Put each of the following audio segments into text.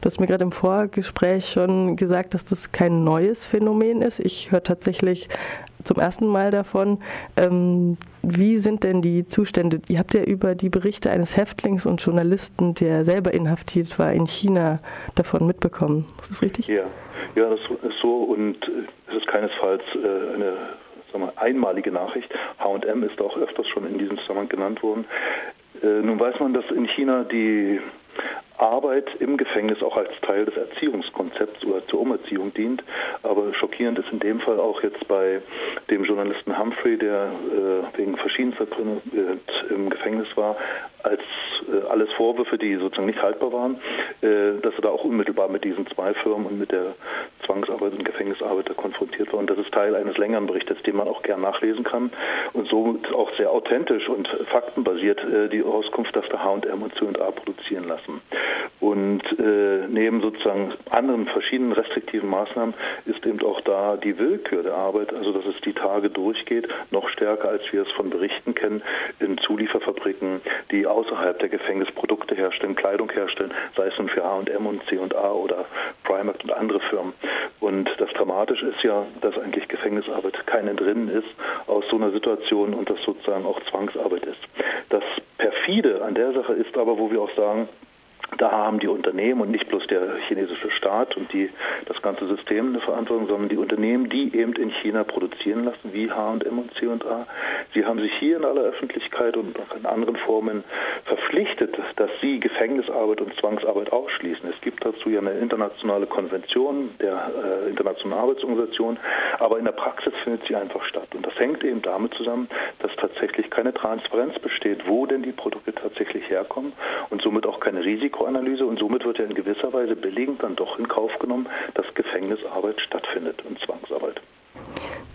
Du hast mir gerade im Vorgespräch schon gesagt, dass das kein neues Phänomen ist. Ich höre tatsächlich zum ersten Mal davon. Ähm, wie sind denn die Zustände? Ihr habt ja über die Berichte eines Häftlings und Journalisten, der selber inhaftiert war in China, davon mitbekommen. Ist das richtig? Ja, ja das ist so und es ist keinesfalls äh, eine wir, einmalige Nachricht. HM ist auch öfters schon in diesem Zusammenhang genannt worden. Äh, nun weiß man, dass in China die Arbeit im Gefängnis auch als Teil des Erziehungskonzepts oder zur Umerziehung dient. Aber schockierend ist in dem Fall auch jetzt bei dem Journalisten Humphrey, der äh, wegen verschiedenster Gründe äh, im Gefängnis war, als äh, alles Vorwürfe, die sozusagen nicht haltbar waren, äh, dass er da auch unmittelbar mit diesen zwei Firmen und mit der Zwangsarbeit und Gefängnisarbeiter konfrontiert war. Und das ist Teil eines längeren Berichtes, den man auch gern nachlesen kann und somit auch sehr authentisch und faktenbasiert äh, die Auskunft, dass der H&M und C&A produzieren lassen. Und äh, neben sozusagen anderen verschiedenen restriktiven Maßnahmen ist eben auch da die Willkür der Arbeit, also dass es die Tage durchgeht, noch stärker, als wir es von Berichten kennen, in Zulieferfabriken, die außerhalb der Gefängnisprodukte herstellen, Kleidung herstellen, sei es nun für H&M und C&A oder Primark und andere Firmen. Und das Dramatische ist ja, dass eigentlich Gefängnisarbeit kein Entrinnen ist aus so einer Situation und das sozusagen auch Zwangsarbeit ist. Das perfide an der Sache ist aber, wo wir auch sagen, da haben die Unternehmen und nicht bloß der chinesische Staat und die, das ganze System eine Verantwortung, sondern die Unternehmen, die eben in China produzieren lassen, wie H&M und C&A. Sie haben sich hier in aller Öffentlichkeit und auch in anderen Formen verpflichtet, dass sie Gefängnisarbeit und Zwangsarbeit ausschließen. Es gibt dazu ja eine internationale Konvention der äh, Internationalen Arbeitsorganisation, aber in der Praxis findet sie einfach statt. Und das hängt eben damit zusammen, dass tatsächlich keine Transparenz besteht, wo denn die Produkte tatsächlich herkommen und somit auch keine Risiko Risikoanalyse und somit wird ja in gewisser Weise billigend dann doch in Kauf genommen, dass Gefängnisarbeit stattfindet und Zwangsarbeit.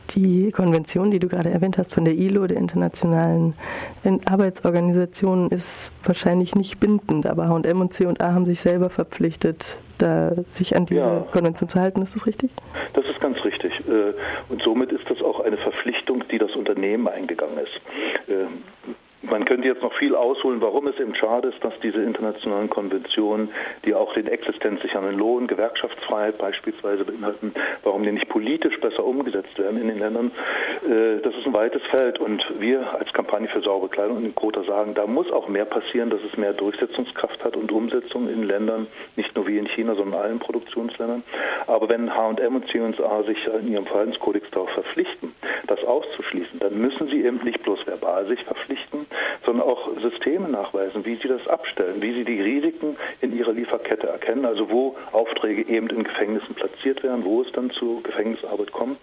Die Konvention, die du gerade erwähnt hast von der ILO, der Internationalen Arbeitsorganisation, ist wahrscheinlich nicht bindend, aber H&M und C&A haben sich selber verpflichtet, da sich an diese ja. Konvention zu halten. Ist das richtig? Das ist ganz richtig. Äh, und somit ist das auch eine Verpflichtung, die das Unternehmen eingegangen ist. Man könnte jetzt noch viel ausholen, warum es eben schade ist, dass diese internationalen Konventionen, die auch den existenzsichernden Lohn, Gewerkschaftsfreiheit beispielsweise beinhalten, warum die nicht politisch besser umgesetzt werden in den Ländern. Äh, das ist ein weites Feld und wir als Kampagne für saubere Kleidung in Kota sagen, da muss auch mehr passieren, dass es mehr Durchsetzungskraft hat und Umsetzung in Ländern, nicht nur wie in China, sondern in allen Produktionsländern. Aber wenn H&M und C&A sich in ihrem Verhaltenskodex darauf verpflichten, das auszuschließen, dann müssen sie eben nicht bloß verbal sich verpflichten, sondern auch Systeme nachweisen, wie sie das abstellen, wie sie die Risiken in ihrer Lieferkette erkennen, also wo Aufträge eben in Gefängnissen platziert werden, wo es dann zu Gefängnisarbeit kommt.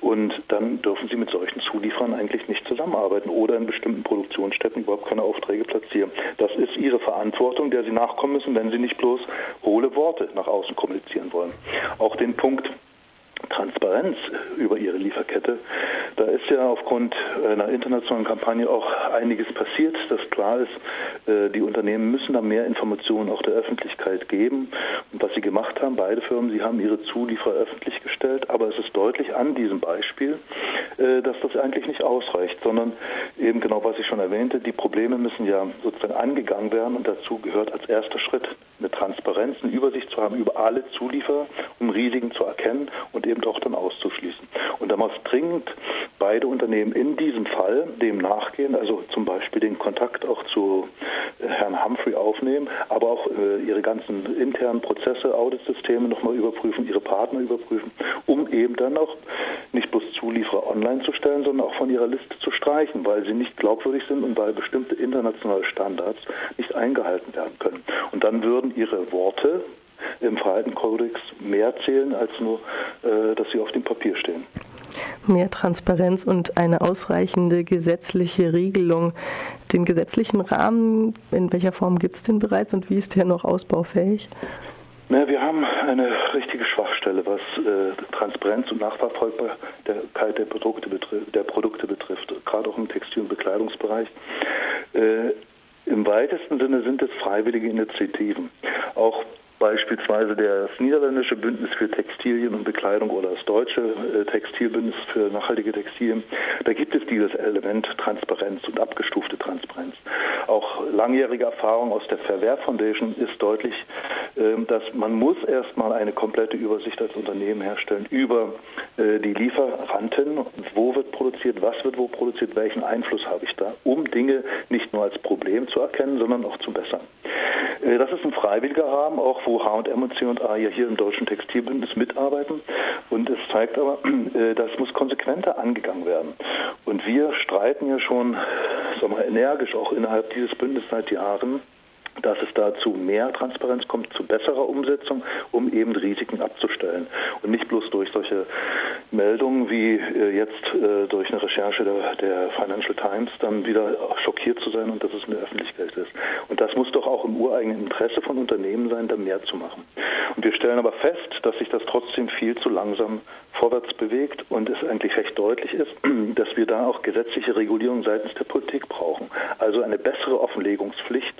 Und dann dürfen sie mit solchen Zulieferern eigentlich nicht zusammenarbeiten oder in bestimmten Produktionsstätten überhaupt keine Aufträge platzieren. Das ist ihre Verantwortung, der sie nachkommen müssen, wenn sie nicht bloß hohle Worte nach außen kommunizieren wollen. Auch den Punkt, Transparenz über ihre Lieferkette. Da ist ja aufgrund einer internationalen Kampagne auch einiges passiert, dass klar ist, äh, die Unternehmen müssen da mehr Informationen auch der Öffentlichkeit geben. Und was sie gemacht haben, beide Firmen, sie haben ihre Zulieferer öffentlich gestellt, aber es ist deutlich an diesem Beispiel, äh, dass das eigentlich nicht ausreicht, sondern eben genau, was ich schon erwähnte, die Probleme müssen ja sozusagen angegangen werden und dazu gehört als erster Schritt eine Transparenz, eine Übersicht zu haben über alle Zulieferer, um Risiken zu erkennen und eben auch dann auszuschließen. Und da muss dringend beide Unternehmen in diesem Fall dem nachgehen, also zum Beispiel den Kontakt auch zu äh, Herrn Humphrey aufnehmen, aber auch äh, ihre ganzen internen Prozesse, Auditsysteme nochmal überprüfen, ihre Partner überprüfen, um eben dann auch nicht bloß Zulieferer online zu stellen, sondern auch von ihrer Liste zu streichen, weil sie nicht glaubwürdig sind und weil bestimmte internationale Standards nicht eingehalten werden können. Und dann würden ihre Worte im Verhaltenskodex mehr zählen, als nur, äh, dass sie auf dem Papier stehen. Mehr Transparenz und eine ausreichende gesetzliche Regelung. Den gesetzlichen Rahmen, in welcher Form gibt es den bereits und wie ist der noch ausbaufähig? Na, wir haben eine richtige Schwachstelle, was äh, Transparenz und Nachverfolgbarkeit der Produkte, betrifft, der Produkte betrifft, gerade auch im Textil- und Bekleidungsbereich. Äh, Im weitesten Sinne sind es freiwillige Initiativen. Auch beispielsweise das niederländische Bündnis für Textilien und Bekleidung oder das deutsche äh, Textilbündnis für nachhaltige Textilien. Da gibt es dieses Element Transparenz und abgestufte Transparenz. Auch langjährige Erfahrung aus der Verwehr Foundation ist deutlich, dass man muss erstmal eine komplette Übersicht als Unternehmen herstellen über äh, die Lieferanten, wo wird produziert, was wird wo produziert, welchen Einfluss habe ich da, um Dinge nicht nur als Problem zu erkennen, sondern auch zu bessern. Äh, das ist ein freiwilliger Rahmen, auch wo H&M und C&A ja hier im Deutschen Textilbündnis mitarbeiten. Und es zeigt aber, äh, das muss konsequenter angegangen werden. Und wir streiten ja schon sagen wir, energisch auch innerhalb dieses Bündnisses seit Jahren dass es da zu mehr Transparenz kommt, zu besserer Umsetzung, um eben Risiken abzustellen. Und nicht bloß durch solche Meldungen wie äh, jetzt äh, durch eine Recherche der, Financial Times dann wieder schockiert zu sein und dass es in der Öffentlichkeit ist. Und das muss doch auch im ureigenen Interesse von Unternehmen sein, da mehr zu machen. Und wir stellen aber fest, dass sich das trotzdem viel zu langsam vorwärts bewegt und es eigentlich recht deutlich ist, dass wir da auch gesetzliche Regulierung seitens der Politik brauchen. Also eine bessere Offenlegungspflicht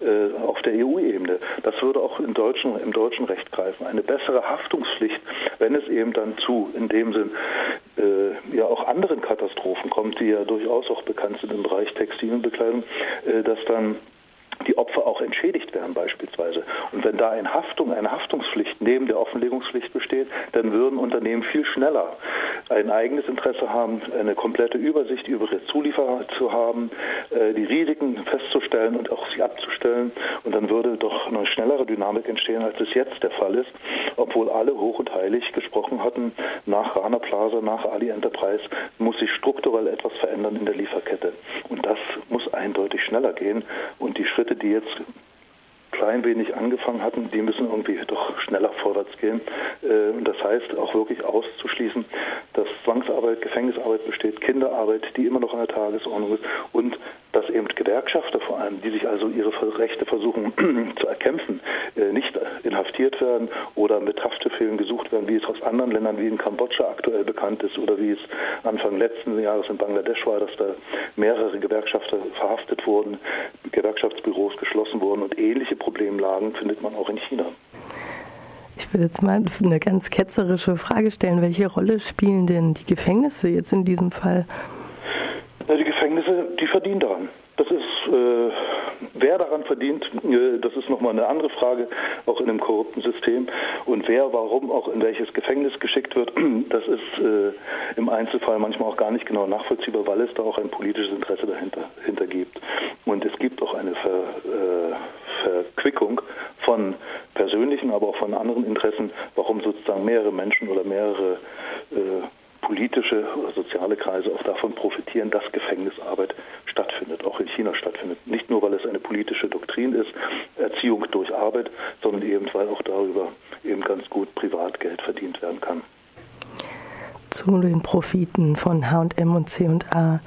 äh, auf der EU-Ebene. Das würde auch im deutschen, im deutschen Recht greifen. Eine bessere Haftungspflicht, wenn es eben dann zu, in dem Sinn, äh, ja auch anderen Katastrophen kommt, die ja durchaus auch bekannt sind im Bereich Textilbekleidung, äh, dass dann die Opfer auch entschädigt werden beispielsweise. Und wenn da eine Haftung, eine Haftungspflicht neben der Offenlegungspflicht besteht, dann würden Unternehmen viel schneller ein eigenes Interesse haben, eine komplette Übersicht über ihre Zulieferer zu haben, äh, die Risiken festzustellen und auch sie abzustellen. Und dann würde doch eine schnellere Dynamik entstehen, als es jetzt der Fall ist, obwohl alle hoch und heilig gesprochen hatten, nach Rana Plaza, nach Ali Enterprise muss sich strukturell etwas verändern in der Lieferkette. Und das muss eindeutig schneller gehen. Und die Schritte, die jetzt klein wenig angefangen hatten, die müssen irgendwie doch schneller vorwärts gehen. Äh, das heißt auch wirklich auszuschließen, dass Zwangsarbeit, Gefängnisarbeit besteht, Kinderarbeit, die immer noch an der Tagesordnung ist und dass eben Gewerkschafter vor allem, die sich also ihre Rechte versuchen zu erkämpfen, äh, nicht inhaftiert werden oder mit Haftbefehlen gesucht werden, wie es aus anderen Ländern wie in Kambodscha aktuell bekannt ist oder wie es Anfang letzten Jahres in Bangladesch war, dass da mehrere Gewerkschafter verhaftet wurden, Gewerkschaftsbüros geschlossen wurden und ähnliche Problemlagen findet man auch in China. Ich würde jetzt mal eine ganz ketzerische Frage stellen. Welche Rolle spielen denn die Gefängnisse jetzt in diesem Fall? Die Gefängnisse, die verdienen daran. Das ist, äh, wer daran verdient, äh, das ist nochmal eine andere Frage, auch in einem korrupten System. Und wer, warum auch in welches Gefängnis geschickt wird, das ist äh, im Einzelfall manchmal auch gar nicht genau nachvollziehbar, weil es da auch ein politisches Interesse dahinter, dahinter gibt. Und es gibt auch eine Ver, äh, Verquickung von persönlichen, aber auch von anderen Interessen, warum sozusagen mehrere Menschen oder mehrere äh, politische oder soziale Kreise auch davon profitieren, dass Gefängnisarbeit stattfindet, auch in China stattfindet. Nicht nur, weil es eine politische Doktrin ist, Erziehung durch Arbeit, sondern eben, weil auch darüber eben ganz gut Privatgeld verdient werden kann zu den Profiten von H&M und C&A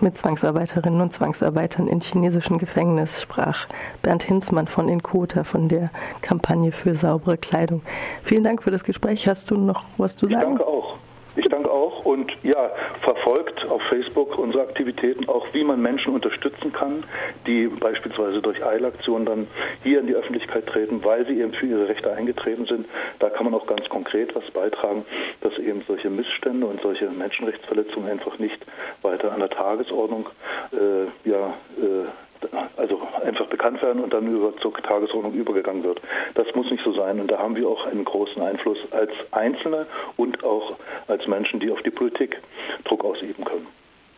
mit Zwangsarbeiterinnen und Zwangsarbeitern in chinesischen Gefängnissen sprach Bernd Hinzmann von Inkota von der Kampagne für saubere Kleidung. Vielen Dank für das Gespräch. Hast du noch was zu sagen? Ich danke auch. Ich danke auch und ja, verfolgt auf Facebook unsere Aktivitäten, auch wie man Menschen unterstützen kann, die beispielsweise durch Eilaktionen dann hier in die Öffentlichkeit treten, weil sie eben für ihre Rechte eingetreten sind. Da kann man auch ganz konkret was beitragen, dass eben solche Missstände und solche Menschenrechtsverletzungen einfach nicht weiter an der Tagesordnung äh, ja, äh, also einfach bekannt werden und dann über zur Tagesordnung übergegangen wird. Das muss nicht so sein und da haben wir auch einen großen Einfluss als Einzelne und auch als Menschen, die auf die Politik Druck ausüben können.